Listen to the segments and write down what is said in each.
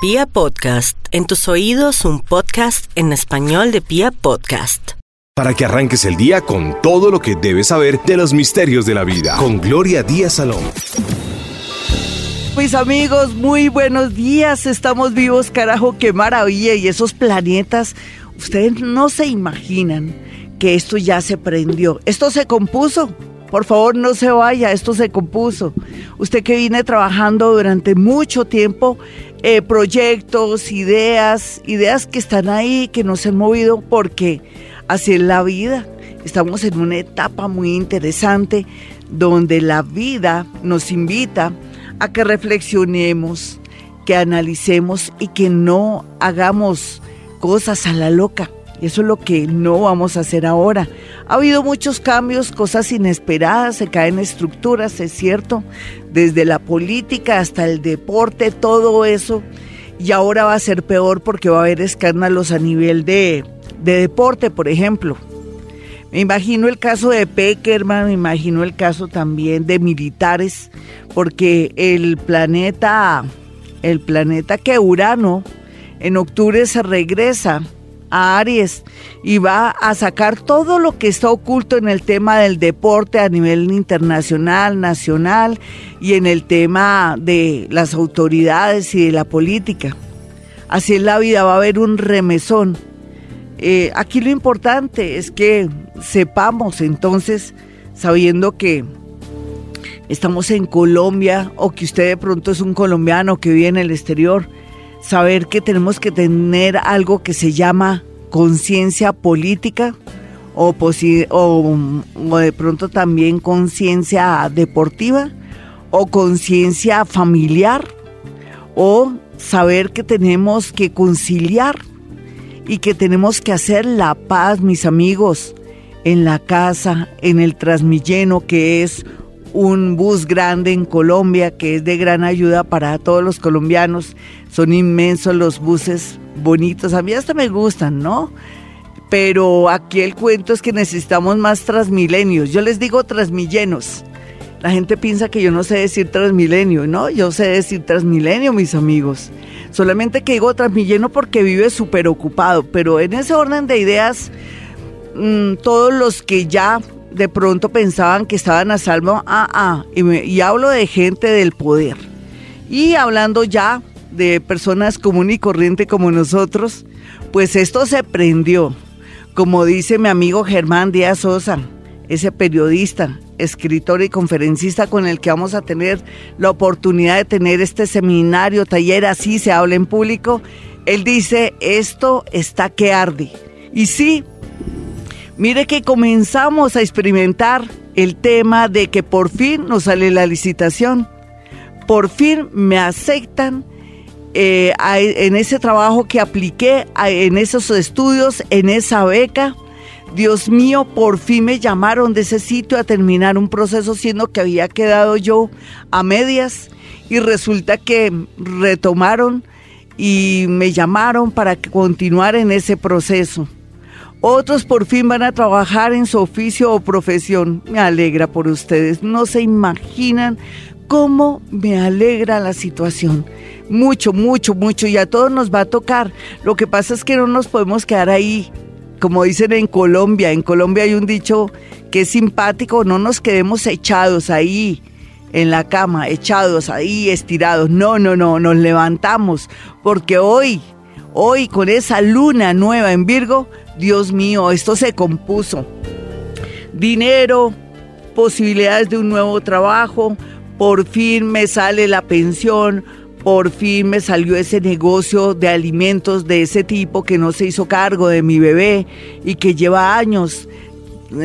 Pia Podcast, en tus oídos un podcast en español de Pia Podcast. Para que arranques el día con todo lo que debes saber de los misterios de la vida, con Gloria Díaz Salón. Mis amigos, muy buenos días. Estamos vivos, carajo, qué maravilla. Y esos planetas, ustedes no se imaginan que esto ya se prendió. Esto se compuso. Por favor, no se vaya, esto se compuso. Usted que viene trabajando durante mucho tiempo, eh, proyectos, ideas, ideas que están ahí, que no se han movido, porque así es la vida. Estamos en una etapa muy interesante donde la vida nos invita a que reflexionemos, que analicemos y que no hagamos cosas a la loca eso es lo que no vamos a hacer ahora. Ha habido muchos cambios, cosas inesperadas, se caen estructuras, es cierto, desde la política hasta el deporte, todo eso. Y ahora va a ser peor porque va a haber escándalos a nivel de, deporte, por ejemplo. Me imagino el caso de Peckerman, me imagino el caso también de militares, porque el planeta, el planeta que Urano en octubre se regresa a Aries y va a sacar todo lo que está oculto en el tema del deporte a nivel internacional, nacional y en el tema de las autoridades y de la política. Así es la vida, va a haber un remesón. Eh, aquí lo importante es que sepamos entonces, sabiendo que estamos en Colombia o que usted de pronto es un colombiano que vive en el exterior, saber que tenemos que tener algo que se llama conciencia política o, o, de pronto también conciencia deportiva o conciencia familiar o saber que tenemos que conciliar y que tenemos que hacer la paz, mis amigos, en la casa, en el Transmilleno, que es un bus grande en Colombia que es de gran ayuda para todos los colombianos. Son inmensos los buses bonitos. A mí hasta me gustan, ¿no? Pero aquí el cuento es que necesitamos más transmilenios. Yo les digo transmillenos. La gente piensa que yo no sé decir transmilenio, ¿no? Yo sé decir transmilenio, mis amigos. Solamente que digo transmilleno porque vive súper ocupado. Pero en ese orden de ideas, mm, todos los que ya de pronto pensaban que estaban a salvo, ah, ah, y, hablo de gente del poder. Y hablando ya de personas común y corriente como nosotros, pues esto se prendió. Como dice mi amigo Germán Díaz Sosa, ese periodista, escritor y conferencista con el que vamos a tener la oportunidad de tener este seminario, taller, así se habla en público, él dice, esto está que arde. Y sí, Mire que comenzamos a experimentar el tema de que por fin nos sale la licitación. Por fin me aceptan eh, en ese trabajo que apliqué, en esos estudios, en esa beca. Dios mío, por fin me llamaron de ese sitio a terminar un proceso siendo que había quedado yo a medias y resulta que retomaron y me llamaron para continuar en ese proceso. Otros por fin van a trabajar en su oficio o profesión. Me alegra por ustedes. No se imaginan cómo me alegra la situación. Mucho, mucho, mucho. Y a todos nos va a tocar. Lo que pasa es que no nos podemos quedar ahí. Como dicen en Colombia. En Colombia hay un dicho que es simpático. No nos quedemos echados ahí en la cama, echados ahí, estirados. No, no, no. Nos levantamos. Porque hoy, hoy con esa luna nueva en Virgo, Dios mío, esto se compuso. Dinero, posibilidades de un nuevo trabajo, por fin me sale la pensión, por fin me salió ese negocio de alimentos de ese tipo que no se hizo cargo de mi bebé y que lleva años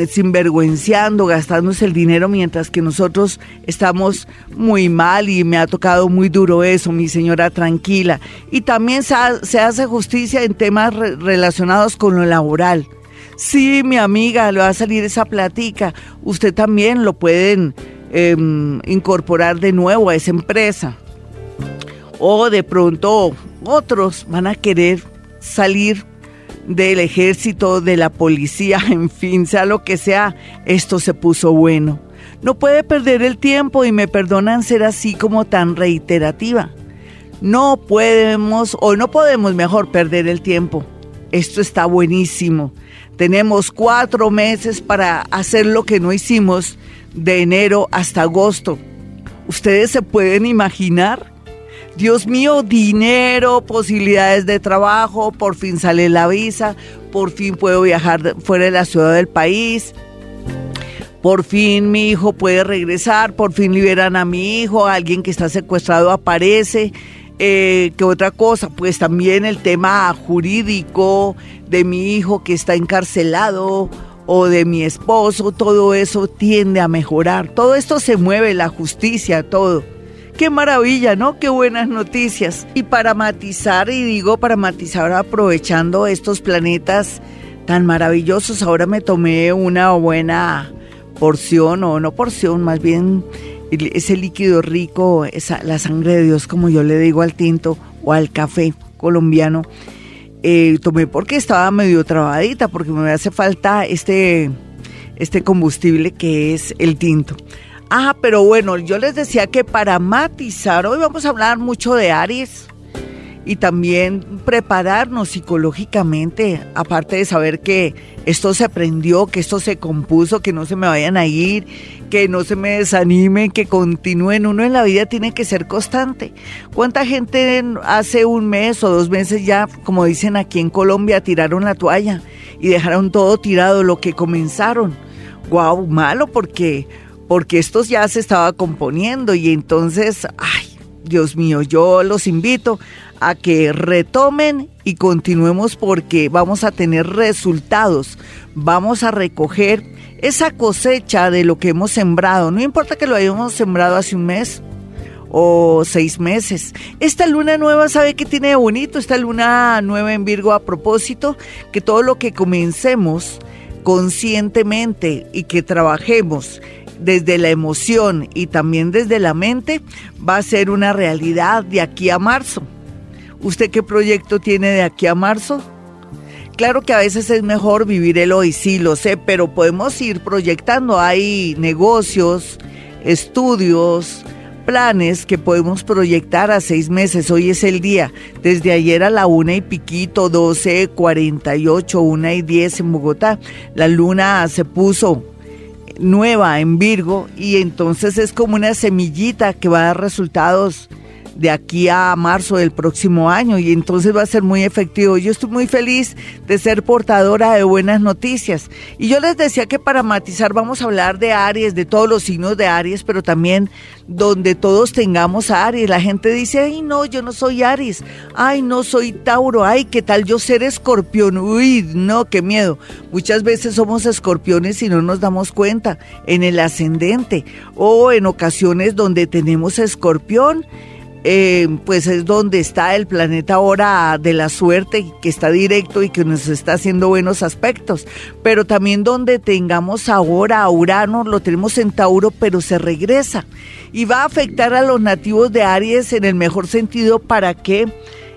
sinvergüenciando, gastándose el dinero mientras que nosotros estamos muy mal y me ha tocado muy duro eso, mi señora tranquila. Y también se, hace justicia en temas relacionados con lo laboral. Sí, mi amiga, le va a salir esa platica. Usted también lo pueden em, incorporar de nuevo a esa empresa. O de pronto otros van a querer salir del ejército, de la policía, en fin, sea lo que sea, esto se puso bueno. No puede perder el tiempo y me perdonan ser así como tan reiterativa. No podemos, o no podemos mejor perder el tiempo. Esto está buenísimo. Tenemos cuatro meses para hacer lo que no hicimos de enero hasta agosto. ¿Ustedes se pueden imaginar? Dios mío, dinero, posibilidades de trabajo, por fin sale la visa, por fin puedo viajar fuera de la ciudad del país, por fin mi hijo puede regresar, por fin liberan a mi hijo, alguien que está secuestrado aparece. Eh, ¿Qué otra cosa? Pues también el tema jurídico de mi hijo que está encarcelado o de mi esposo, todo eso tiende a mejorar. Todo esto se mueve, la justicia, todo. Qué maravilla, ¿no? Qué buenas noticias. Y para matizar, y digo para matizar aprovechando estos planetas tan maravillosos, ahora me tomé una buena porción, o no porción, más bien ese líquido rico, esa, la sangre de Dios, como yo le digo al tinto o al café colombiano. Eh, tomé porque estaba medio trabadita, porque me hace falta este, este combustible que es el tinto. Ah, pero bueno, yo les decía que para matizar, hoy vamos a hablar mucho de Aries y también prepararnos psicológicamente, aparte de saber que esto se aprendió, que esto se compuso, que no se me vayan a ir, que no se me desanimen, que continúen. Uno en la vida tiene que ser constante. ¿Cuánta gente hace un mes o dos meses ya, como dicen aquí en Colombia, tiraron la toalla y dejaron todo tirado, lo que comenzaron? Guau, malo porque porque esto ya se estaba componiendo y entonces, ay, Dios mío, yo los invito a que retomen y continuemos porque vamos a tener resultados, vamos a recoger esa cosecha de lo que hemos sembrado, no importa que lo hayamos sembrado hace un mes o seis meses. Esta luna nueva, ¿sabe qué tiene de bonito? Esta luna nueva en Virgo a propósito, que todo lo que comencemos conscientemente y que trabajemos desde la emoción y también desde la mente va a ser una realidad de aquí a marzo. ¿Usted qué proyecto tiene de aquí a marzo? Claro que a veces es mejor vivir el hoy, sí, lo sé, pero podemos ir proyectando. Hay negocios, estudios, planes que podemos proyectar a seis meses. Hoy es el día. Desde ayer a la una y piquito, 12, 48, una y diez en Bogotá, la luna se puso nueva en Virgo y entonces es como una semillita que va a dar resultados de aquí a marzo del próximo año y entonces va a ser muy efectivo. Yo estoy muy feliz de ser portadora de buenas noticias. Y yo les decía que para matizar vamos a hablar de Aries, de todos los signos de Aries, pero también donde todos tengamos Aries. La gente dice, ay no, yo no soy Aries, ay no soy Tauro, ay qué tal yo ser escorpión, uy, no, qué miedo. Muchas veces somos escorpiones y no nos damos cuenta en el ascendente o en ocasiones donde tenemos escorpión eh, pues es donde está el planeta ahora de la suerte, que está directo y que nos está haciendo buenos aspectos, pero también donde tengamos ahora a Urano, lo tenemos en Tauro, pero se regresa. Y va a afectar a los nativos de Aries en el mejor sentido para que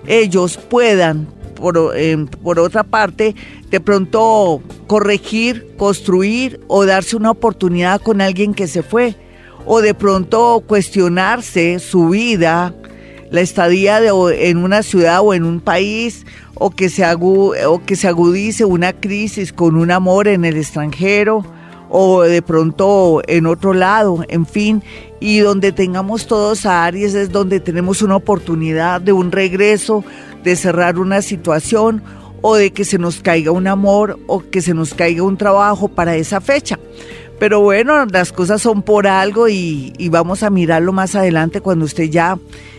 ellos puedan, por, eh, por otra parte, de pronto corregir, construir o darse una oportunidad con alguien que se fue o de pronto cuestionarse su vida, la estadía de, en una ciudad o en un país, o que, se o que se agudice una crisis con un amor en el extranjero, o de pronto en otro lado, en fin, y donde tengamos todos a Aries es donde tenemos una oportunidad de un regreso, de cerrar una situación o de que se nos caiga un amor o que se nos caiga un trabajo para esa fecha. Pero bueno, las cosas son por algo y, vamos a mirarlo más adelante cuando usted ya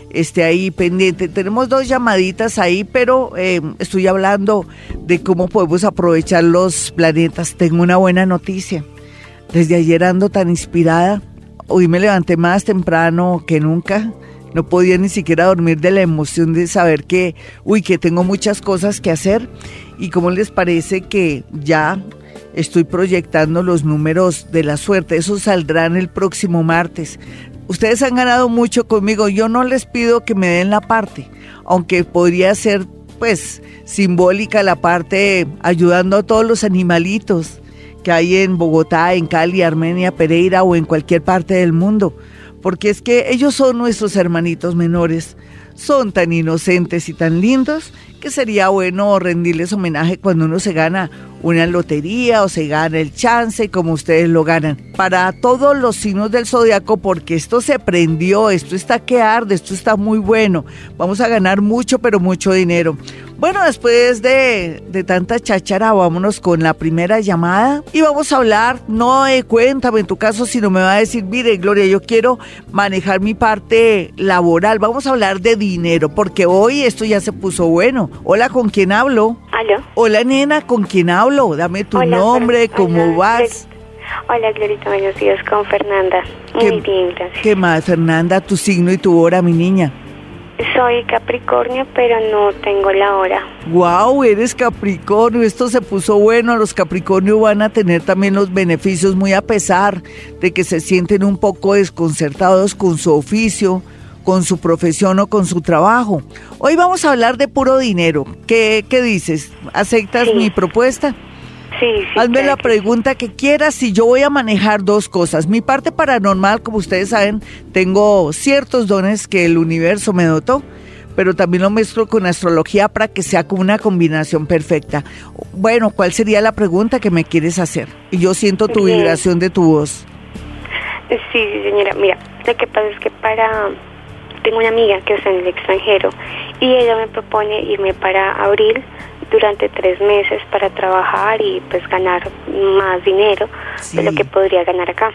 esté ahí pendiente. Tenemos dos llamaditas ahí, pero eh, estoy hablando de cómo podemos aprovechar los planetas. Tengo una buena noticia. Desde ayer ando tan inspirada. Hoy me levanté más temprano que nunca. No podía ni siquiera dormir de la emoción de saber que, uy, que tengo muchas cosas que hacer. ¿Y cómo les parece que ya estoy proyectando los números de la suerte. Eso saldrán el próximo martes. Ustedes han ganado mucho conmigo. Yo no les pido que me den la parte, aunque podría ser pues simbólica la parte ayudando a todos los animalitos que hay en Bogotá, en Cali, Armenia, Pereira o en cualquier parte del mundo. Porque es que ellos son nuestros hermanitos menores son tan inocentes y tan lindos que sería bueno rendirles homenaje cuando uno se gana una lotería o se gana el chance como ustedes lo ganan. Para todos los signos del zodiaco, porque esto se prendió, esto está que arde, esto está muy bueno. Vamos a ganar mucho, pero mucho dinero. Bueno, después de, de tanta cháchara, vámonos con la primera llamada y vamos a hablar, no de cuéntame en tu caso, sino me va a decir, mire, Gloria, yo quiero manejar mi parte laboral. Vamos a hablar de dinero, porque hoy esto ya se puso bueno. Hola, ¿con quién hablo? ¿Aló? Hola, nena, ¿con quién hablo? Dame tu Hola, nombre, cómo hola, vas. Hola, Glorita, buenos días con Fernanda. Muy ¿Qué- bien, gracias. ¿Qué más, Fernanda? Tu signo y tu hora, mi niña. Soy Capricornio, pero no tengo la hora. Wow, eres Capricornio, esto se puso bueno, los Capricornio van a tener también los beneficios muy a pesar de que se sienten un poco desconcertados con su oficio, con su profesión o con su trabajo. Hoy vamos a hablar de puro dinero. ¿Qué, qué dices? ¿Aceptas Sí. mi propuesta? Sí, sí. Hazme la pregunta que quieras si yo voy a manejar dos cosas. Mi parte paranormal, como ustedes saben, tengo ciertos dones que el universo me dotó, pero también lo mezclo con astrología para que sea como una combinación perfecta. Bueno, ¿cuál sería la pregunta que me quieres hacer? Y yo siento tu Bien. vibración de tu voz. Sí, sí, señora. Mira, lo que pasa es que para... Tengo una amiga que está en el extranjero y ella me propone irme para abril durante tres meses para trabajar y pues ganar más dinero Sí. de lo que podría ganar acá.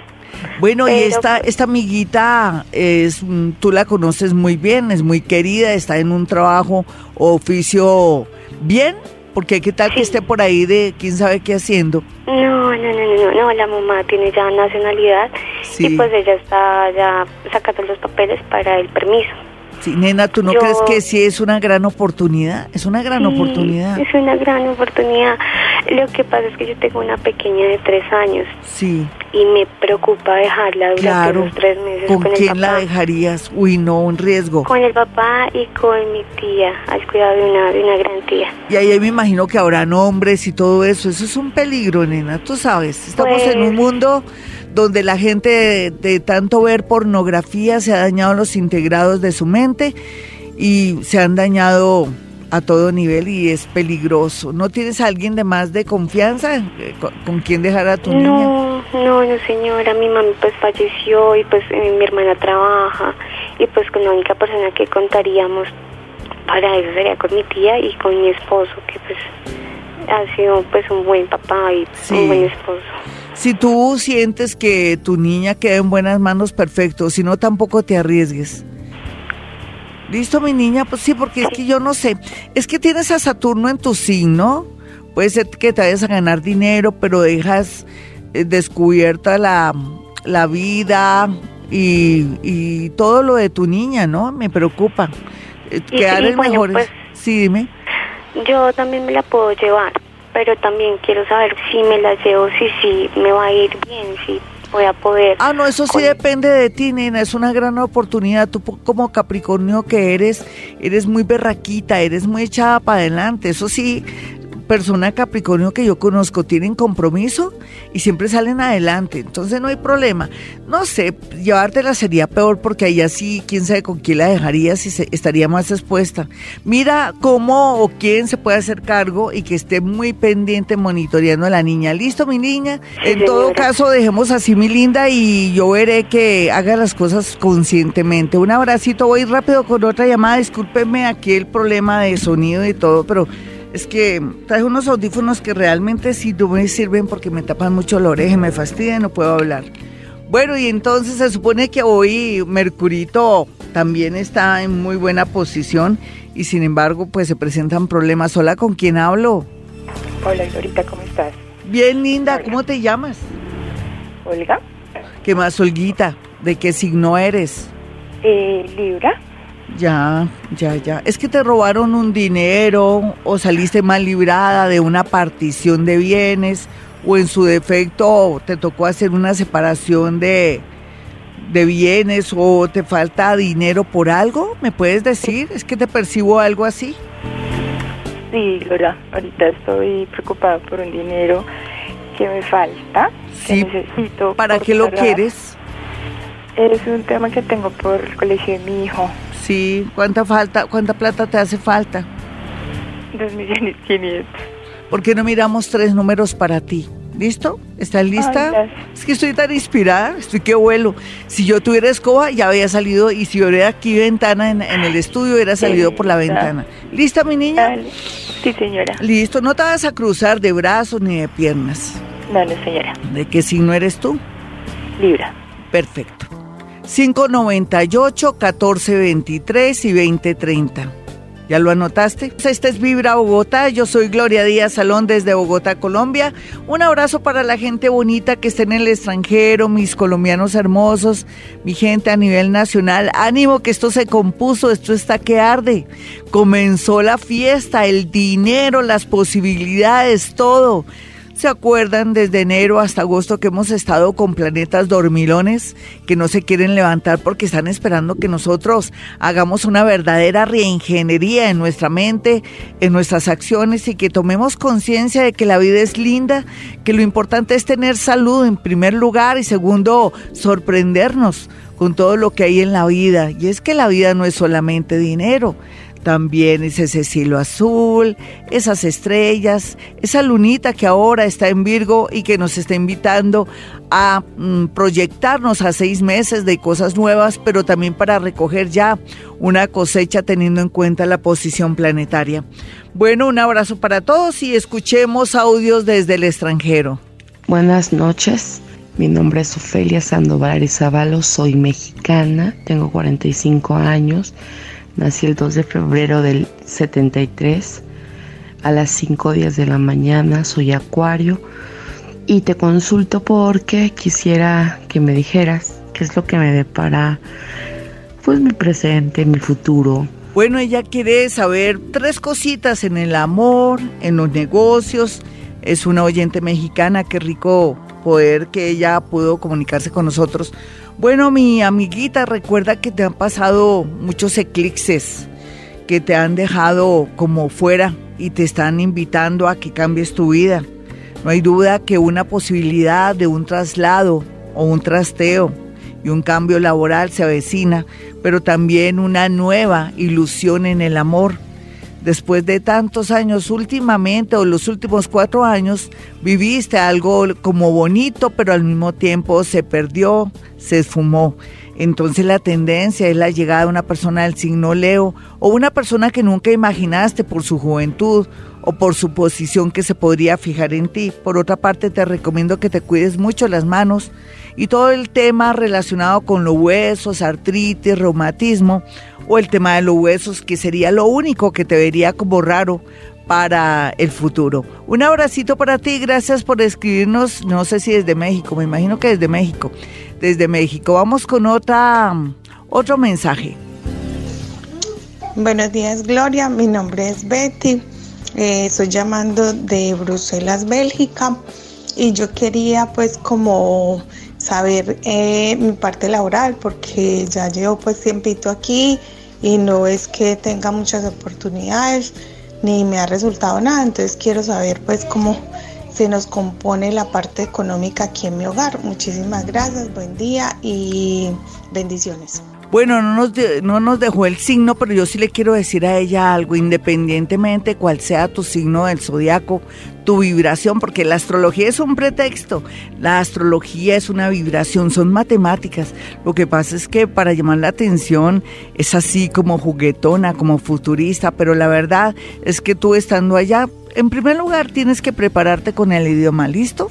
Bueno, y esta, esta amiguita, es, mm, tú la conoces muy bien, es muy querida, está en un trabajo oficio bien, porque qué tal que Sí. esté por ahí de quién sabe qué haciendo. No, no, no, no, no, no, la mamá tiene ya nacionalidad Sí. y pues ella está ya sacando los papeles para el permiso. Sí, nena, ¿tú no Yo- crees que sí es una gran oportunidad? Es una gran Sí, oportunidad. Es una gran oportunidad. Lo que pasa es que yo tengo una pequeña de tres años Sí, y me preocupa dejarla durante claro. los tres meses ¿Con con, el quién la papá. dejarías? Uy, no, un riesgo. Con el papá y con mi tía, al cuidado de una, de una gran tía. Y ahí me imagino que habrá nombres y todo eso. Eso es un peligro, nena, tú sabes. Estamos en un Pues- mundo donde la gente de, de tanto ver pornografía se ha dañado los integrados de su mente y se han dañado a todo nivel y es peligroso. ¿No tienes a alguien de más de confianza eh, con, con quien dejar a tu niña? No, no, no señora, mi mami pues falleció y pues eh, mi hermana trabaja y pues con la única persona que contaríamos para eso sería con mi tía y con mi esposo que pues ha sido pues un buen papá y Sí. un buen esposo. Si tú sientes que tu niña queda en buenas manos, perfecto. Si no, tampoco te arriesgues. ¿Listo, mi niña? Pues sí, porque es que yo no sé. Es que tienes a Saturno en tu signo. Puede ser que te vayas a ganar dinero, pero dejas eh, descubierta la, la vida y, y todo lo de tu niña, ¿no? Me preocupa. Eh, Quedar sí, en bueno, mejores... pues- Sí, dime. Yo también me la puedo llevar, pero también quiero saber si me la llevo, si sí me va a ir bien, si voy a poder. Ah, no, eso sí con- depende de ti, nena. Es una gran oportunidad. Tú como Capricornio que eres, eres muy berraquita, eres muy echada para adelante. Eso sí, persona Capricornio que yo conozco tienen compromiso y siempre salen adelante. Entonces no hay problema. No sé, llevártela sería peor porque ahí así, quién sabe con quién la dejarías y se, estaría más expuesta. Mira cómo o quién se puede hacer cargo y que esté muy pendiente monitoreando a la niña. ¿Listo, mi niña? Sí, en todo caso, dejemos así mi linda y yo veré que haga las cosas conscientemente. Un abracito, voy rápido con otra llamada. Discúlpeme aquí el problema de sonido y todo, pero es que traje unos audífonos que realmente sí no me sirven porque me tapan mucho la oreja, y me fastidian, no puedo hablar. Bueno, y entonces se supone que hoy Mercurito también está en muy buena posición y sin embargo pues se presentan problemas. Hola, ¿con quién hablo? Hola, Glorita, ¿cómo estás? Bien, linda, ¿cómo te llamas? Olga, ¿Qué más, Olguita? ¿De qué signo eres? eh, Libra. Ya, ya, ya. Es que te robaron un dinero o saliste mal librada de una partición de bienes o en su defecto te tocó hacer una separación de, de bienes o te falta dinero por algo. ¿Me puedes decir? Es que te percibo algo así. Sí, Lola, ahorita estoy preocupada por un dinero que me falta, Sí, que necesito. ¿Para qué lo quieres? Es un tema que tengo por el colegio de mi hijo. Sí, ¿cuánta falta, cuánta plata te hace falta? Dos millones quinientos. ¿Por qué no miramos tres números para ti? ¿Listo? ¿Estás lista? Ay, es que estoy tan inspirada, estoy que vuelo. Si yo tuviera escoba, ya había salido, y si hubiera aquí ventana en, en el estudio, hubiera salido por la ventana. ¿Lista, mi niña? Dale. Sí, señora. Listo, no te vas a cruzar de brazos ni de piernas. No, no, señora. ¿De qué signo eres tú? Libra. Perfecto. 598, 1423 y 2030. ¿Ya lo anotaste? Este es Vibra Bogotá. Yo soy Gloria Díaz Salón desde Bogotá, Colombia. Un abrazo para la gente bonita que está en el extranjero, mis colombianos hermosos, mi gente a nivel nacional. Ánimo que esto se compuso, esto está que arde. Comenzó la fiesta, el dinero, las posibilidades, todo. ¿Se acuerdan desde enero hasta agosto que hemos estado con planetas dormilones que no se quieren levantar porque están esperando que nosotros hagamos una verdadera reingeniería en nuestra mente, en nuestras acciones y que tomemos conciencia de que la vida es linda, que lo importante es tener salud en primer lugar y segundo, sorprendernos con todo lo que hay en la vida. Y es que la vida no es solamente dinero. También es ese cielo azul, esas estrellas, esa lunita que ahora está en Virgo y que nos está invitando a mm, proyectarnos a seis meses de cosas nuevas, pero también para recoger ya una cosecha teniendo en cuenta la posición planetaria. Bueno, un abrazo para todos y escuchemos audios desde el extranjero. Buenas noches, mi nombre es Ofelia Sandoval Arizabalo, soy mexicana, tengo 45 años, nací el 2 de febrero del 73 a las 5 días de la mañana, soy acuario y te consulto porque quisiera que me dijeras qué es lo que me depara pues mi presente, mi futuro, Bueno, ella quiere saber tres cositas en el amor, en los negocios. Es una oyente mexicana, qué rico poder que ella pudo comunicarse con nosotros. Bueno, mi amiguita, recuerda que te han pasado muchos eclipses que te han dejado como fuera y te están invitando a que cambies tu vida. No hay duda que una posibilidad de un traslado o un trasteo y un cambio laboral se avecina, pero también una nueva ilusión en el amor. Después de tantos años, últimamente o los últimos cuatro años, viviste algo como bonito, pero al mismo tiempo se perdió, se esfumó. Entonces la tendencia es la llegada de una persona del signo Leo o una persona que nunca imaginaste por su juventud o por su posición que se podría fijar en ti. Por otra parte, te recomiendo que te cuides mucho las manos y todo el tema relacionado con los huesos, artritis, reumatismo o el tema de los huesos, que sería lo único que te vería como raro para el futuro. Un abracito para ti, gracias por escribirnos, no sé si desde México, me imagino que desde México, desde México. Vamos con otra, otro mensaje. Buenos días, Gloria. Mi nombre es Betty. Eh, estoy llamando de Bruselas, Bélgica. Y yo quería pues como saber eh, mi parte laboral porque ya llevo pues tiempito aquí y no es que tenga muchas oportunidades ni me ha resultado nada. Entonces quiero saber pues cómo se nos compone la parte económica aquí en mi hogar. Muchísimas gracias, buen día y bendiciones. Bueno, no nos, no nos dejó el signo, pero yo sí le quiero decir a ella algo, independientemente cuál sea tu signo del zodiaco, tu vibración, porque la astrología es un pretexto, la astrología es una vibración, son matemáticas. Lo que pasa es que para llamar la atención es así como juguetona, como futurista, pero la verdad es que tú estando allá en primer lugar, tienes que prepararte con el idioma listo.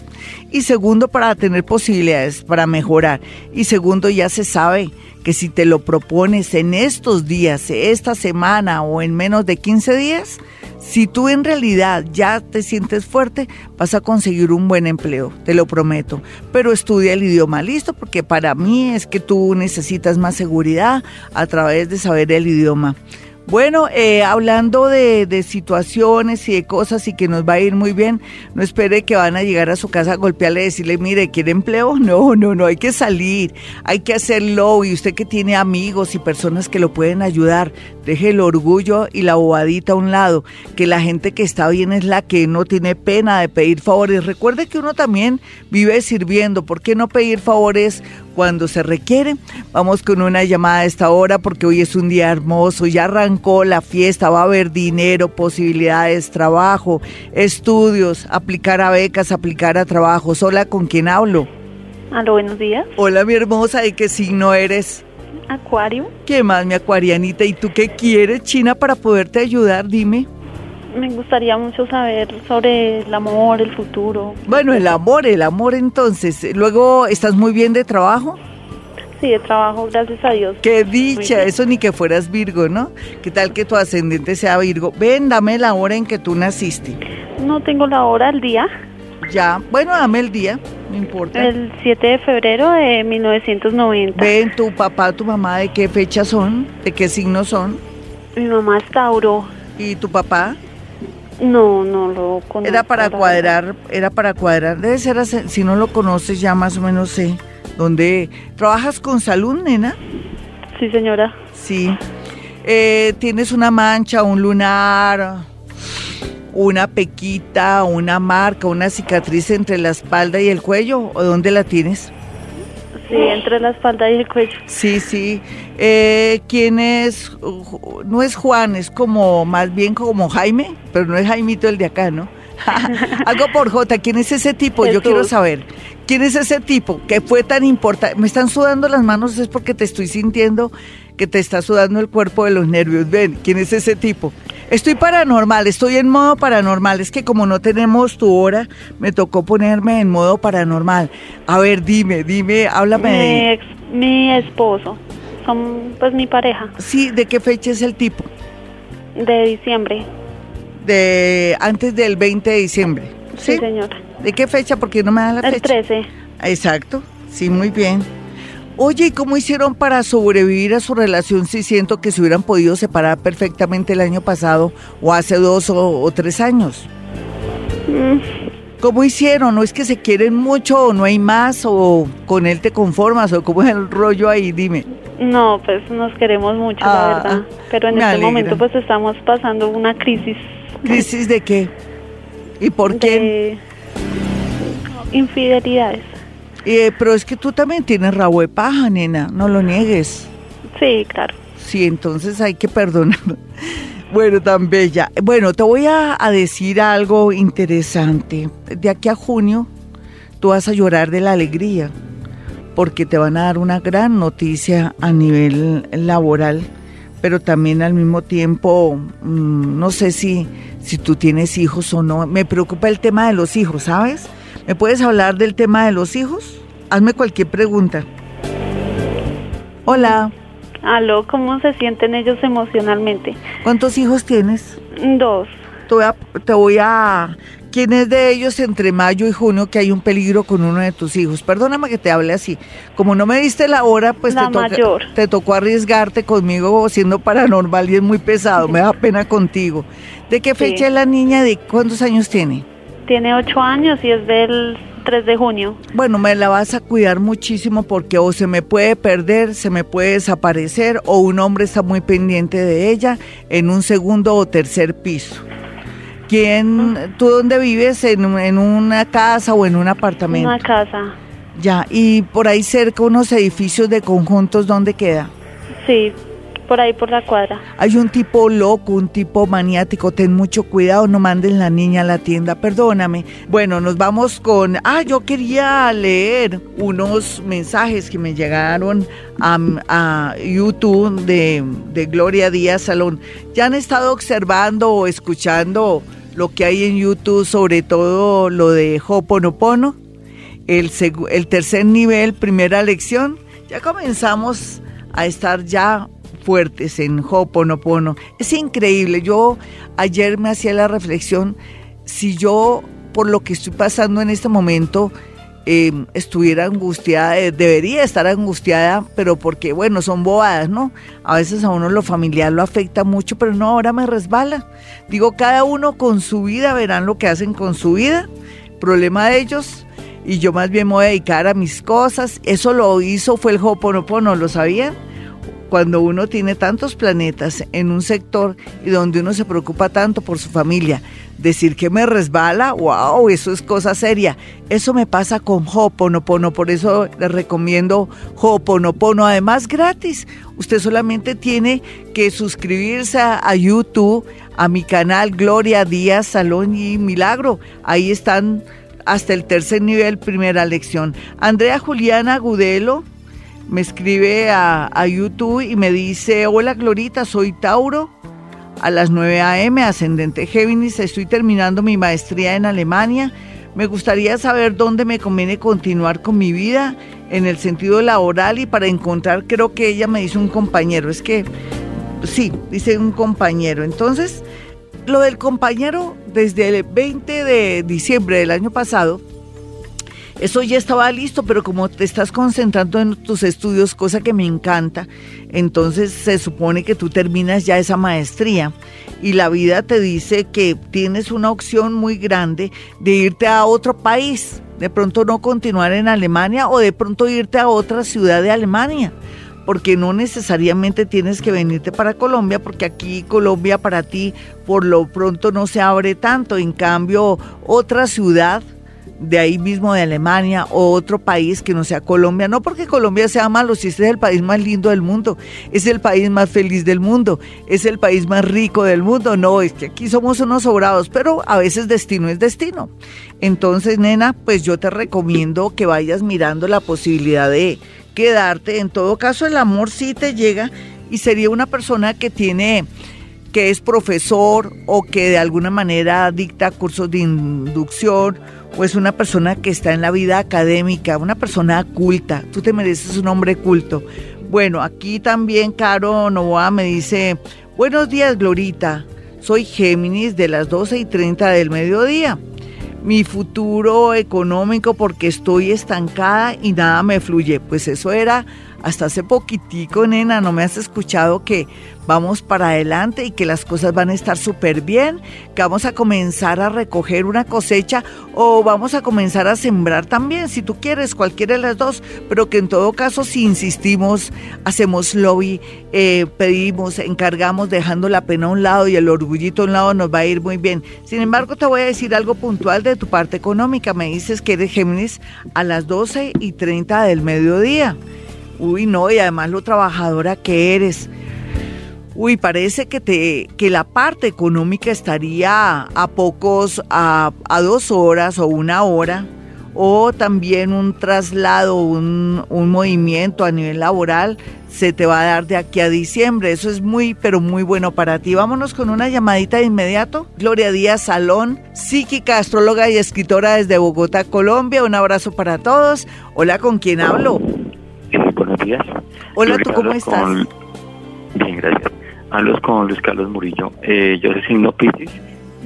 Y segundo, para tener posibilidades para mejorar. Y segundo, ya se sabe que si te lo propones en estos días, esta semana o en menos de 15 días, si tú en realidad ya te sientes fuerte, vas a conseguir un buen empleo, te lo prometo. Pero estudia el idioma listo, porque para mí es que tú necesitas más seguridad a través de saber el idioma. Bueno, eh, hablando de, de situaciones y de cosas y que nos va a ir muy bien, no espere que van a llegar a su casa a golpearle y decirle, mire, ¿quiere empleo? No, no, no, hay que salir, hay que hacerlo y usted que tiene amigos y personas que lo pueden ayudar, deje el orgullo y la bobadita a un lado, que la gente que está bien es la que no tiene pena de pedir favores. Recuerde que uno también vive sirviendo, ¿por qué no pedir favores cuando se requiere. Vamos con una llamada a esta hora porque hoy es un día hermoso, ya arrancó la fiesta, va a haber dinero, posibilidades, trabajo, estudios, aplicar a becas, aplicar a trabajos. Hola, ¿con quién hablo? Hola, buenos días. Hola, mi hermosa, ¿de qué signo eres? Acuario. ¿Qué más, mi acuarianita? ¿Y tú qué quieres, China, para poderte ayudar? Dime. Me gustaría mucho saber sobre el amor, el futuro. Bueno, el amor, el amor entonces. Luego, ¿estás muy bien de trabajo? Sí, de trabajo, gracias a Dios. Qué dicha, eso ni que fueras Virgo, ¿no? ¿Qué tal que tu ascendente sea Virgo? Ven, dame la hora en que tú naciste. No tengo la hora, el día. Ya, bueno, dame el día, no importa. El 7 de febrero de 1990. Ven, tu papá, tu mamá, ¿de qué fecha son? ¿De qué signo son? Mi mamá es Tauro. ¿Y tu papá? No, no lo conozco. Era para cuadrar, era para cuadrar. Debe ser, así, si no lo conoces ya más o menos sé. ¿Dónde trabajas con salud, nena? Sí, señora. Sí. Eh, ¿Tienes una mancha, un lunar, una pequita, una marca, una cicatriz entre la espalda y el cuello? ¿O dónde la tienes? Sí, entre la espalda y el cuello. Sí, sí. Eh, ¿Quién es? No es Juan, es como, más bien como Jaime, pero no es Jaimito el de acá, ¿no? Algo por J, ¿quién es ese tipo? Yo quiero saber. ¿Quién es ese tipo que fue tan importante? Me están sudando las manos, es porque te estoy sintiendo que te está sudando el cuerpo de los nervios. Ven, ¿quién es ese tipo? Estoy paranormal, estoy en modo paranormal. Es que como no tenemos tu hora, me tocó ponerme en modo paranormal. A ver, dime, dime, háblame Mi, ex- mi esposo. Son pues mi pareja. Sí, ¿de qué fecha es el tipo? De diciembre. De antes del 20 de diciembre. Sí, señora. ¿De qué fecha? Porque no me da la El fecha. 13. Exacto, sí, muy bien. Oye, ¿y cómo hicieron para sobrevivir a su relación si siento que se hubieran podido separar perfectamente el año pasado o hace dos o, o tres años? Mm, ¿Cómo hicieron? ¿No es que se quieren mucho o no hay más o con él te conformas o cómo es el rollo ahí? Dime. No, pues nos queremos mucho, Ah, la verdad. Pero en este alegra. momento pues estamos pasando una crisis ¿Crisis de qué? ¿Y por qué? de infidelidades. Eh, pero es que tú también tienes rabo de paja, nena, no lo niegues. Sí, claro. Sí, entonces hay que perdonar. Bueno, tan bella. Bueno, te voy a, a decir algo interesante. De aquí a junio, tú vas a llorar de la alegría, porque te van a dar una gran noticia a nivel laboral, pero también al mismo tiempo, mm, no sé si, si tú tienes hijos o no. Me preocupa el tema de los hijos, ¿sabes? ¿Me puedes hablar del tema de los hijos? Hazme cualquier pregunta. Hola. Aló, ¿cómo se sienten ellos emocionalmente? ¿Cuántos hijos tienes? Dos. Te voy a... Te voy a ¿Quién es de ellos entre mayo y junio que hay un peligro con uno de tus hijos? Perdóname que te hable así. Como no me diste la hora, pues La te, toca- mayor. te tocó arriesgarte conmigo siendo paranormal y es muy pesado. Me da pena contigo. ¿De qué fecha Sí. es la niña? ¿De cuántos años tiene? Tiene ocho años y es del 3 de junio. Bueno, me la vas a cuidar muchísimo porque o se me puede perder, se me puede desaparecer o un hombre está muy pendiente de ella en un segundo o tercer piso. ¿Quién, tú dónde vives? ¿En, en una casa o en un apartamento? Una casa. Ya, y por ahí cerca unos edificios de conjuntos, ¿dónde queda? Sí, por ahí por la cuadra. Hay un tipo loco, un tipo maniático, ten mucho cuidado, no mandes la niña a la tienda, perdóname. Bueno, nos vamos con, ah, yo quería leer unos mensajes que me llegaron a, YouTube de, Gloria Díaz Salón. Ya han estado observando o escuchando lo que hay en YouTube, sobre todo lo de Hoponopono, el, el tercer nivel, primera lección. Ya comenzamos a estar ya fuertes en Hoponopono. Es increíble. Yo ayer me hacía la reflexión si yo por lo que estoy pasando en este momento eh, estuviera angustiada, eh, debería estar angustiada, pero porque, bueno, son bobadas, ¿no? A veces a uno lo familiar lo afecta mucho, pero no, ahora me resbala. Digo, cada uno con su vida verán lo que hacen con su vida, problema de ellos, y yo más bien me voy a dedicar a mis cosas. Eso lo hizo, fue el Hoponopono, ¿lo sabían? Cuando uno tiene tantos planetas en un sector y donde uno se preocupa tanto por su familia, decir que me resbala, wow, eso es cosa seria. Eso me pasa con Hoponopono, por eso les recomiendo Hoponopono, además gratis. Usted solamente tiene que suscribirse a, YouTube, a mi canal Gloria Díaz Salón y Milagro. Ahí están hasta el tercer nivel, primera lección. Andrea Juliana Gudelo me escribe a, YouTube y me dice, hola Glorita, soy Tauro a las 9 a.m., ascendente Géminis, estoy terminando mi maestría en Alemania. Me gustaría saber dónde me conviene continuar con mi vida en el sentido laboral y para encontrar, creo que ella me dice un compañero, es que sí, dice un compañero. Entonces, lo del compañero desde el 20 de diciembre del año pasado, eso ya estaba listo, pero como te estás concentrando en tus estudios, cosa que me encanta, entonces se supone que tú terminas ya esa maestría y la vida te dice que tienes una opción muy grande de irte a otro país, de pronto no continuar en Alemania o de pronto irte a otra ciudad de Alemania porque no necesariamente tienes que venirte para Colombia, porque aquí Colombia para ti por lo pronto no se abre tanto, en cambio otra ciudad de ahí mismo de Alemania o otro país que no sea Colombia. No porque Colombia sea malo, si este es el país más lindo del mundo, es el país más feliz del mundo, es el país más rico del mundo. No, es que aquí somos unos sobrados, pero a veces destino es destino. Entonces, nena, pues yo te recomiendo que vayas mirando la posibilidad de quedarte. En todo caso, el amor sí te llega y sería una persona que tiene que es profesor o que de alguna manera dicta cursos de inducción o es una persona que está en la vida académica, una persona culta. Tú te mereces un hombre culto. Bueno, aquí también Caro Novoa me dice, buenos días Glorita, soy Géminis de las 12 y 30 del mediodía. Mi futuro económico porque estoy estancada y nada me fluye. Pues eso era hasta hace poquitico, nena, no me has escuchado que vamos para adelante y que las cosas van a estar súper bien, que vamos a comenzar a recoger una cosecha o vamos a comenzar a sembrar también, si tú quieres, cualquiera de las dos, pero que en todo caso si insistimos, hacemos lobby, eh, pedimos, encargamos, dejando la pena a un lado y el orgullito a un lado, nos va a ir muy bien. Sin embargo, te voy a decir algo puntual de tu parte económica. Me dices que eres Géminis a las 12 y 30 del mediodía. Uy, no, y además lo trabajadora que eres. Uy, parece que te que la parte económica estaría a pocos, a, a dos horas o una hora, o también un traslado, un, un movimiento a nivel laboral se te va a dar de aquí a diciembre. Eso es muy, pero muy bueno para ti. Vámonos con una llamadita de inmediato. Gloria Díaz Salón, psíquica, astróloga y escritora desde Bogotá, Colombia. Un abrazo para todos. Hola, ¿con quién hablo? Días. Hola, ¿tú cómo estás? Bien, gracias. Hablo con Luis Carlos Murillo. Eh, yo soy signo Piscis,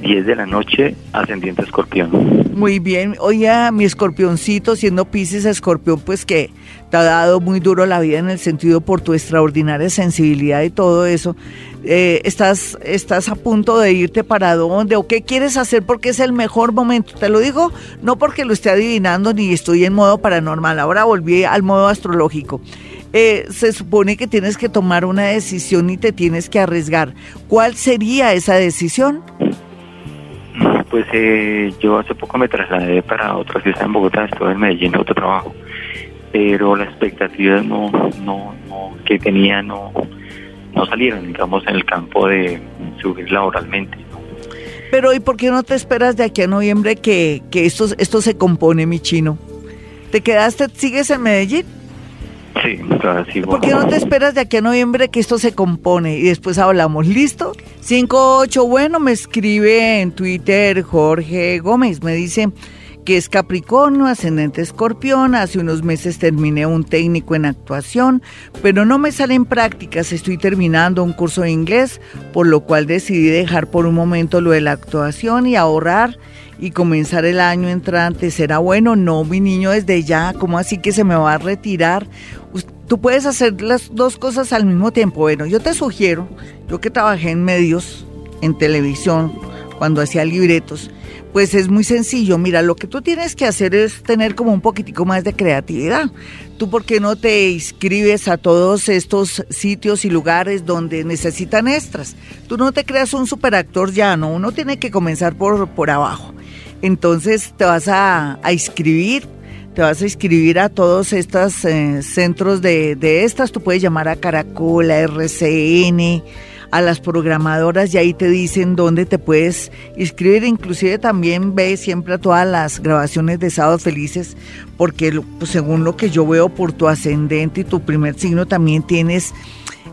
10 de la noche, ascendiente escorpión. Muy bien. Oye, mi escorpioncito, siendo Piscis escorpión, pues que te ha dado muy duro la vida en el sentido por tu extraordinaria sensibilidad y todo eso. Eh, estás, estás a punto de irte para dónde o qué quieres hacer porque es el mejor momento. Te lo digo no porque lo esté adivinando ni estoy en modo paranormal. Ahora volví al modo astrológico. Eh, se supone que tienes que tomar una decisión y te tienes que arriesgar. ¿Cuál sería esa decisión? Pues eh, yo hace poco me trasladé para otra ciudad en Bogotá, estoy en Medellín, otro trabajo, pero las expectativas no, no, no, que tenía no, no salieron, digamos, en el campo de subir laboralmente. Pero ¿y por qué no te esperas de aquí a noviembre que, que esto, esto se compone, mi chino? ¿Te quedaste, sigues en Medellín? Sí, claro. ¿Por qué no te esperas de aquí a noviembre que esto se compone y después hablamos? ¿Listo? 58, bueno, me escribe en Twitter Jorge Gómez, me dice que es Capricornio, ascendente escorpión. Hace unos meses terminé un técnico en actuación, pero no me salen prácticas. Estoy terminando un curso de inglés, por lo cual decidí dejar por un momento lo de la actuación y ahorrar y comenzar el año entrante. ¿Será bueno? No, mi niño, desde ya, ¿cómo así que se me va a retirar? Tú puedes hacer las dos cosas al mismo tiempo. Bueno, yo te sugiero, yo que trabajé en medios, en televisión, cuando hacía libretos. Pues es muy sencillo. Mira, lo que tú tienes que hacer es tener como un poquitico más de creatividad. ¿Tú por qué no te inscribes a todos estos sitios y lugares donde necesitan extras? Tú no te creas un superactor ya, ¿no? Uno tiene que comenzar por, por abajo. Entonces te vas a, a inscribir te vas a inscribir a todos estos eh, centros de, de, estas, tú puedes llamar a Caracol, a RCN, a las programadoras y ahí te dicen dónde te puedes inscribir. Inclusive también ve siempre a todas las grabaciones de Sábado Felices, porque pues, según lo que yo veo por tu ascendente y tu primer signo también tienes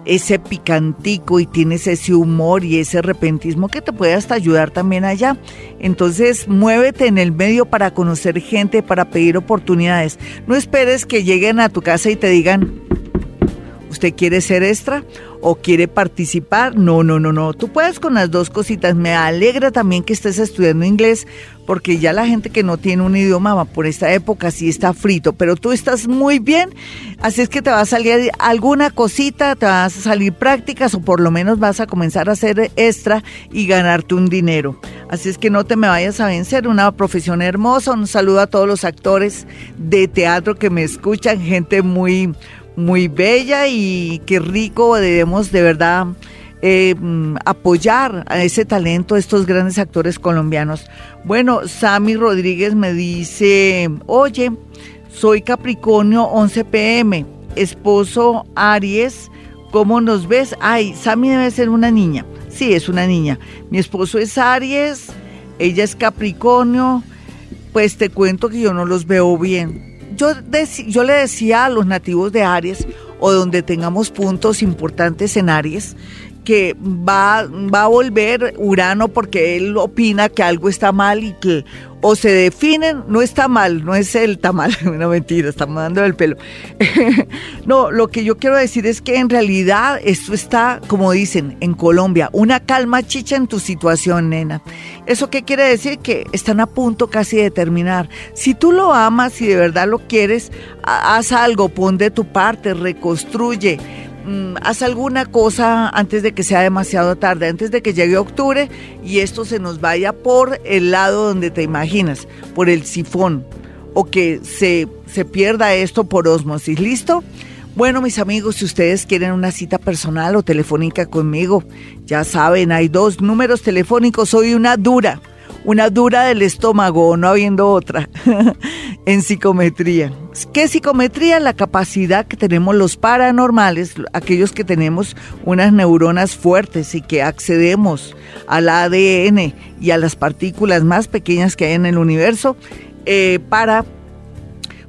ese picantico y tienes ese humor y ese repentismo que te puede hasta ayudar también allá. Entonces, muévete en el medio para conocer gente, para pedir oportunidades. No esperes que lleguen a tu casa y te digan, ¿usted quiere ser extra? O quiere participar. No, no, no, no. Tú puedes con las dos cositas. Me alegra también que estés estudiando inglés porque ya la gente que no tiene un idioma por esta época sí está frito, pero tú estás muy bien, así es que te va a salir alguna cosita, te vas a salir prácticas o por lo menos vas a comenzar a hacer extra y ganarte un dinero. Así es que no te me vayas a vencer, una profesión hermosa, un saludo a todos los actores de teatro que me escuchan, gente muy muy bella y qué rico debemos de verdad eh, mm, apoyar a ese talento de estos grandes actores colombianos. Bueno, Sammy Rodríguez me dice, oye, soy Capricornio 11 pm, esposo Aries, ¿cómo nos ves? Ay, Sammy debe ser una niña. Sí, es una niña. Mi esposo es Aries, ella es Capricornio, pues te cuento que yo no los veo bien yo, yo le decía a los nativos de Aries o donde tengamos puntos importantes en Aries, que va, va a volver Urano porque él opina que algo está mal y que o se definen, no está mal, no es el tamal, una mentira, estamos dando el pelo. no, lo que yo quiero decir es que en realidad esto está, como dicen en Colombia, una calma chicha en tu situación, nena. ¿Eso qué quiere decir? Que están a punto casi de terminar. Si tú lo amas y de verdad lo quieres, haz algo, pon de tu parte, reconstruye Mm, haz alguna cosa antes de que sea demasiado tarde, antes de que llegue octubre y esto se nos vaya por el lado donde te imaginas, por el sifón, o que se, se pierda esto por osmosis. ¿Listo? Bueno, mis amigos, si ustedes quieren una cita personal o telefónica conmigo, ya saben, hay dos números telefónicos, soy una dura una dura del estómago, no habiendo otra, en psicometría. ¿Qué psicometría? La capacidad que tenemos los paranormales, aquellos que tenemos unas neuronas fuertes y que accedemos al ADN y a las partículas más pequeñas que hay en el universo eh, para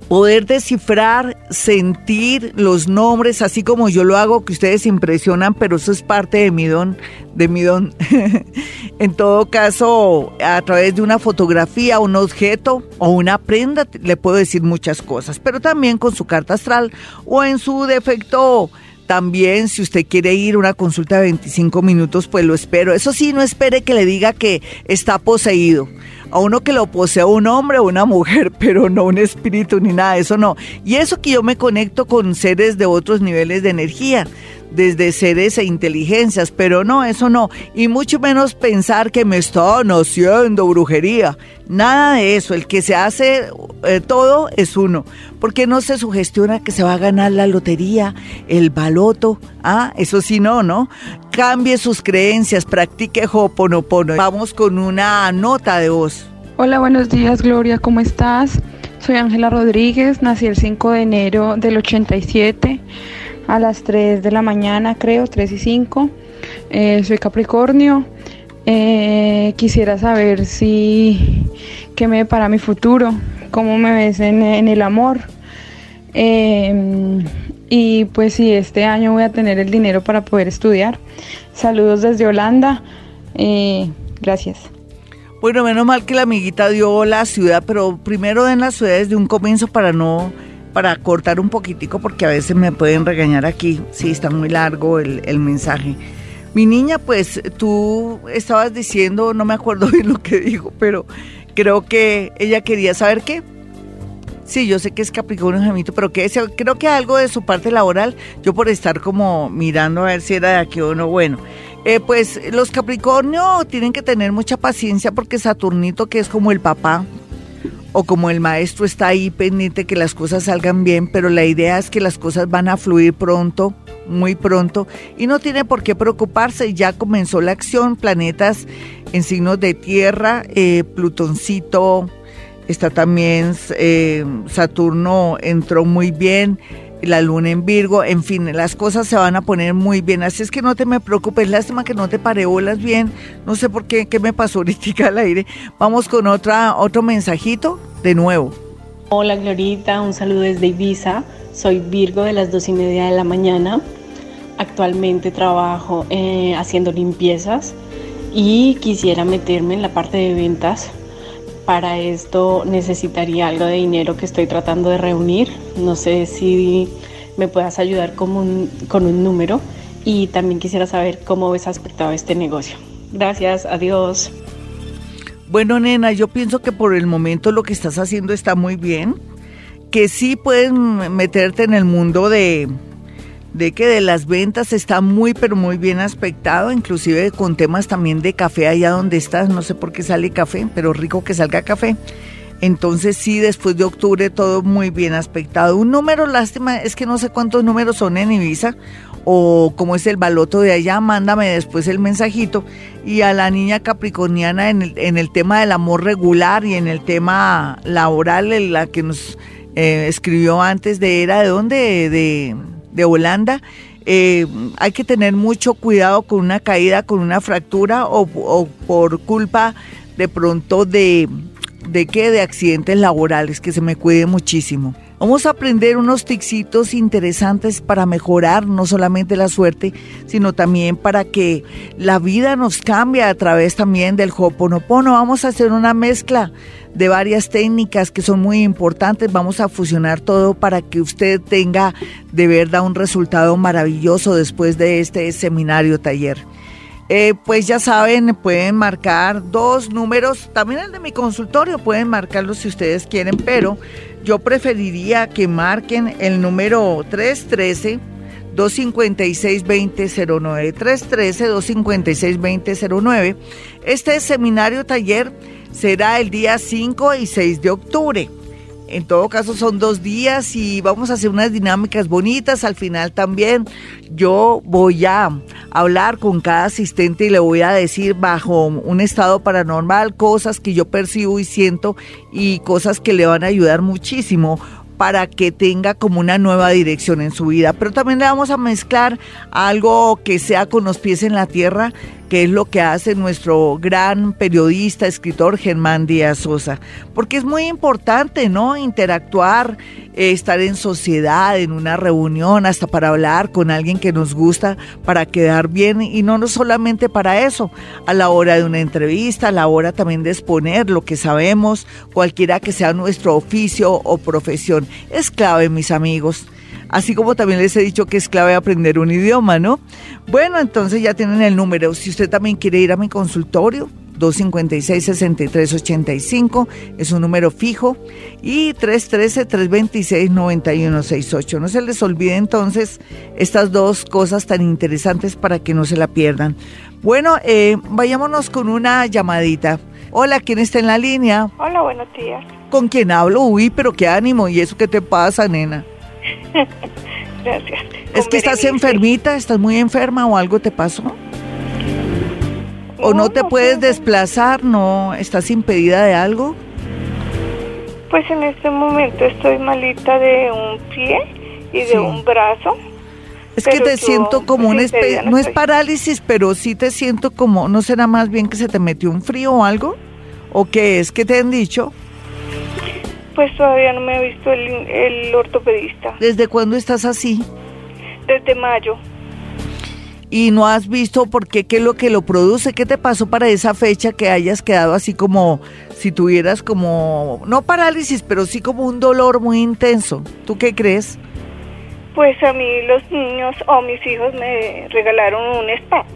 poder descifrar, sentir los nombres, así como yo lo hago, que ustedes impresionan, pero eso es parte de mi don, de mi don. en todo caso, a través de una fotografía, un objeto o una prenda, le puedo decir muchas cosas, pero también con su carta astral o en su defecto. También, si usted quiere ir a una consulta de 25 minutos, pues lo espero. Eso sí, no espere que le diga que está poseído a uno que lo posee un hombre o una mujer, pero no un espíritu ni nada, eso no. Y eso que yo me conecto con seres de otros niveles de energía, desde seres e inteligencias, pero no, eso no. Y mucho menos pensar que me están haciendo brujería. Nada de eso. El que se hace eh, todo es uno. Porque no se sugestiona que se va a ganar la lotería, el baloto. Ah, eso sí, no, ¿no? Cambie sus creencias, practique Hoponopono. Vamos con una nota de voz. Hola, buenos días, Gloria, ¿cómo estás? Soy Ángela Rodríguez, nací el 5 de enero del 87 a las 3 de la mañana, creo, 3 y 5. Eh, soy Capricornio. Eh, quisiera saber si qué me para mi futuro, cómo me ves en, el amor. Em, y pues si este año voy a tener el dinero para poder estudiar. Saludos desde Holanda. Eh, gracias. Bueno, menos mal que la amiguita dio la ciudad, pero primero den las ciudades de un comienzo para no para cortar un poquitico porque a veces me pueden regañar aquí. Sí, está muy largo el, mensaje. Mi niña, pues tú estabas diciendo, no me acuerdo bien lo que dijo, pero creo que ella quería saber qué. Sí, yo sé que es Capricornio Gemito, pero que creo que algo de su parte laboral, yo por estar como mirando a ver si era de aquí o no, bueno, Eh, pues los Capricornio tienen que tener mucha paciencia porque Saturnito, que es como el papá o como el maestro, está ahí pendiente que las cosas salgan bien, pero la idea es que las cosas van a fluir pronto, muy pronto, y no tiene por qué preocuparse. Ya comenzó la acción, planetas en signos de tierra, eh, Plutoncito, está también eh, Saturno entró muy bien la luna en Virgo, en fin, las cosas se van a poner muy bien, así es que no te me preocupes, lástima que no te pareolas bien, no sé por qué, qué me pasó ahorita al aire. Vamos con otra, otro mensajito de nuevo. Hola Glorita, un saludo desde Ibiza, soy Virgo de las dos y media de la mañana, actualmente trabajo eh, haciendo limpiezas y quisiera meterme en la parte de ventas. Para esto necesitaría algo de dinero que estoy tratando de reunir. No sé si me puedas ayudar con un, número y también quisiera saber cómo ves aspectado este negocio. Gracias, adiós. Bueno, nena, yo pienso que por el momento lo que estás haciendo está muy bien, que sí puedes meterte en el mundo de, de que de las ventas está muy pero muy bien aspectado, inclusive con temas también de café allá donde estás, no sé por qué sale café, pero rico que salga café. Entonces sí, después de octubre todo muy bien aspectado. Un número, lástima, es que no sé cuántos números son en Ibiza o cómo es el baloto de allá, mándame después el mensajito. Y a la niña capricorniana en el, en el tema del amor regular y en el tema laboral, la que nos eh, escribió antes de era de dónde, de de Holanda, eh, hay que tener mucho cuidado con una caída, con una fractura o, por culpa de pronto de, de qué, de accidentes laborales, que se me cuide muchísimo. Vamos a aprender unos ticsitos interesantes para mejorar no solamente la suerte, sino también para que la vida nos cambie a través también del Hoponopono. Vamos a hacer una mezcla de varias técnicas que son muy importantes. Vamos a fusionar todo para que usted tenga de verdad un resultado maravilloso después de este seminario taller. Eh, pues ya saben, pueden marcar dos números, también el de mi consultorio, pueden marcarlo si ustedes quieren, pero yo preferiría que marquen el número 313. 256-2009, 313-256-2009. Este seminario taller será el día 5 y 6 de octubre. En todo caso son dos días y vamos a hacer unas dinámicas bonitas. Al final también yo voy a hablar con cada asistente y le voy a decir bajo un estado paranormal cosas que yo percibo y siento y cosas que le van a ayudar muchísimo para que tenga como una nueva dirección en su vida. Pero también le vamos a mezclar algo que sea con los pies en la tierra, que es lo que hace nuestro gran periodista, escritor Germán Díaz Sosa. Porque es muy importante, ¿no? Interactuar, eh, estar en sociedad, en una reunión, hasta para hablar con alguien que nos gusta, para quedar bien y no, no solamente para eso, a la hora de una entrevista, a la hora también de exponer lo que sabemos, cualquiera que sea nuestro oficio o profesión. Es clave, mis amigos. Así como también les he dicho que es clave aprender un idioma, ¿no? Bueno, entonces ya tienen el número. Si usted también quiere ir a mi consultorio, 256-6385 es un número fijo y 313-326-9168. No se les olvide entonces estas dos cosas tan interesantes para que no se la pierdan. Bueno, eh, vayámonos con una llamadita. Hola, ¿quién está en la línea? Hola, buenos días. ¿Con quién hablo? Uy, pero qué ánimo. ¿Y eso qué te pasa, nena? Gracias. ¿Es que estás enfermita? ¿Estás muy enferma o algo te pasó? ¿O no, te puedes desplazar? ¿No estás impedida de algo? Pues en este momento estoy malita de un pie y de un brazo. Es que te siento como una especie, no, es parálisis, pero sí te siento como, ¿no será más bien que se te metió un frío o algo? ¿O qué es? ¿Qué te han dicho? Pues todavía no me ha visto el, ortopedista. ¿Desde cuándo estás así? Desde mayo. ¿Y no has visto por qué, qué es lo que lo produce? ¿Qué te pasó para esa fecha que hayas quedado así como si tuvieras como, no parálisis, pero sí como un dolor muy intenso? ¿Tú qué crees? Pues a mí los niños o mis hijos me regalaron un spa.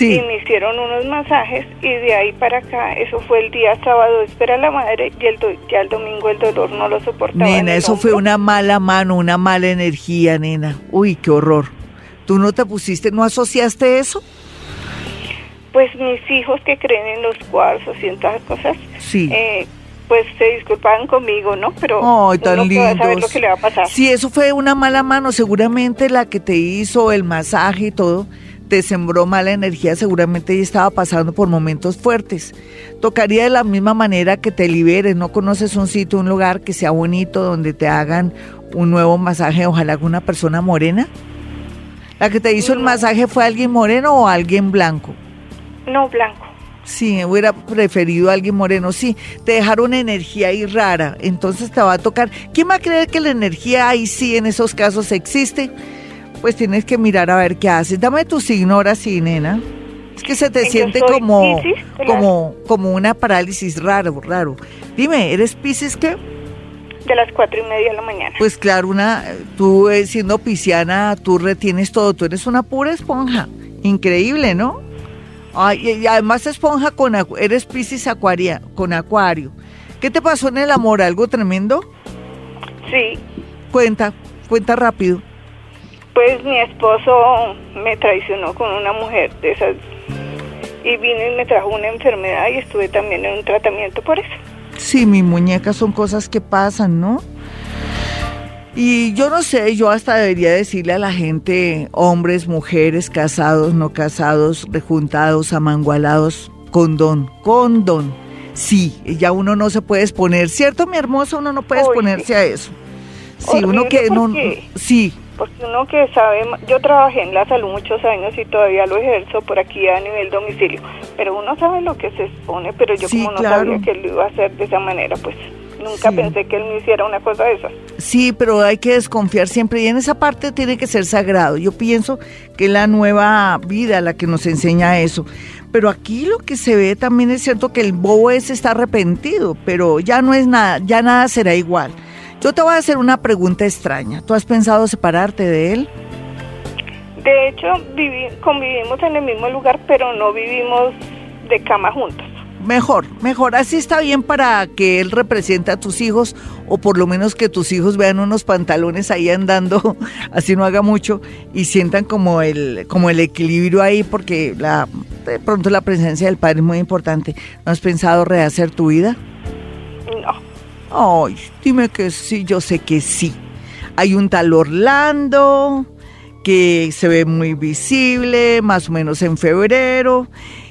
Y me hicieron unos masajes y de ahí para acá, eso fue el día sábado, espera la madre y el ya el domingo el dolor no lo soportaba. Nena, eso fue una mala mano, una mala energía, nena. Uy, qué horror. ¿Tú no te pusiste, no asociaste eso? pues mis hijos que creen en los cuarzos y en todas cosas, sí. Eh, pues se disculpaban conmigo, ¿no? Pero Ay, tan uno va a saber lo que le va a pasar. Si eso fue una mala mano, seguramente la que te hizo el masaje y todo, te sembró mala energía, seguramente ella estaba pasando por momentos fuertes. Tocaría de la misma manera que te liberes, no conoces un sitio, un lugar que sea bonito, donde te hagan un nuevo masaje, ojalá con una persona morena. ¿La que te hizo el masaje fue alguien moreno o alguien blanco? No, blanco. Sí, hubiera preferido a alguien moreno. Sí, te dejaron energía ahí rara, entonces te va a tocar. ¿Quién va a creer que la energía ahí sí en esos casos existe? Pues tienes que mirar a ver qué haces. Dame tu signo ahora sí, nena. Es que se te siente como, como, como una parálisis raro, raro. Dime, ¿eres Pisces qué? De las cuatro y media de la mañana. Pues claro, una, tú eh, siendo pisciana, tú retienes todo, tú eres una pura esponja. Increíble, ¿no? Ay, y además esponja con eres Piscis acuaria, con acuario. ¿Qué te pasó en el amor? ¿Algo tremendo? Sí. Cuenta, cuenta rápido. Pues mi esposo me traicionó con una mujer de esas y vino y me trajo una enfermedad y estuve también en un tratamiento por eso. Sí, mi muñeca son cosas que pasan, ¿no? Y yo no sé, yo hasta debería decirle a la gente, hombres, mujeres, casados, no casados, rejuntados, amangualados, condón, condón. Sí, ya uno no se puede exponer, ¿cierto, mi hermoso? Uno no puede exponerse a eso. Sí, uno que no... Sí. Porque uno que sabe, yo trabajé en la salud muchos años y todavía lo ejerzo por aquí a nivel domicilio, pero uno sabe lo que se expone, pero yo como no sabía que lo iba a hacer de esa manera, pues Nunca pensé que él me hiciera una cosa de esas. Sí, pero hay que desconfiar siempre y en esa parte tiene que ser sagrado. Yo pienso que la nueva vida la que nos enseña eso. Pero aquí lo que se ve también es cierto que el bobo ese está arrepentido, pero ya no es nada, ya nada será igual. Yo te voy a hacer una pregunta extraña. ¿Tú has pensado separarte de él? De hecho, convivimos en el mismo lugar, pero no vivimos de cama juntos mejor, mejor. Así está bien para que él represente a tus hijos o por lo menos que tus hijos vean unos pantalones ahí andando, así no haga mucho y sientan como el como el equilibrio ahí porque la de pronto la presencia del padre es muy importante. ¿No has pensado rehacer tu vida? Ay, dime que sí, yo sé que sí. Hay un tal Orlando que se ve muy visible, más o menos en febrero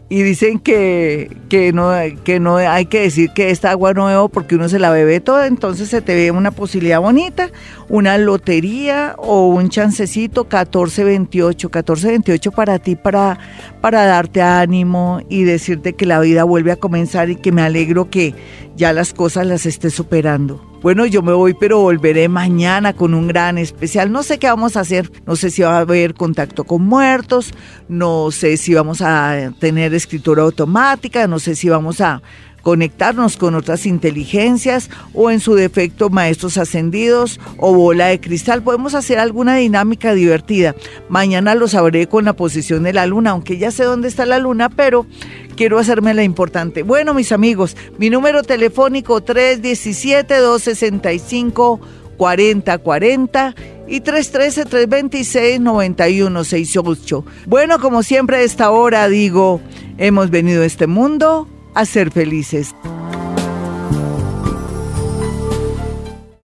y dicen que, que, no, que no hay que decir que esta agua no porque uno se la bebe toda, entonces se te ve una posibilidad bonita, una lotería o un chancecito 1428, 1428 para ti, para, para darte ánimo y decirte que la vida vuelve a comenzar y que me alegro que ya las cosas las estés superando. Bueno, yo me voy, pero volveré mañana con un gran especial. No sé qué vamos a hacer, no sé si va a haber contacto con muertos, no sé si vamos a tener escritura automática, no sé si vamos a conectarnos con otras inteligencias o en su defecto maestros ascendidos o bola de cristal. Podemos hacer alguna dinámica divertida. Mañana lo sabré con la posición de la luna, aunque ya sé dónde está la luna, pero quiero hacerme la importante. Bueno, mis amigos, mi número telefónico 317-265-4040 y 313-326-9168. Bueno, como siempre a esta hora digo, hemos venido a este mundo a ser felices.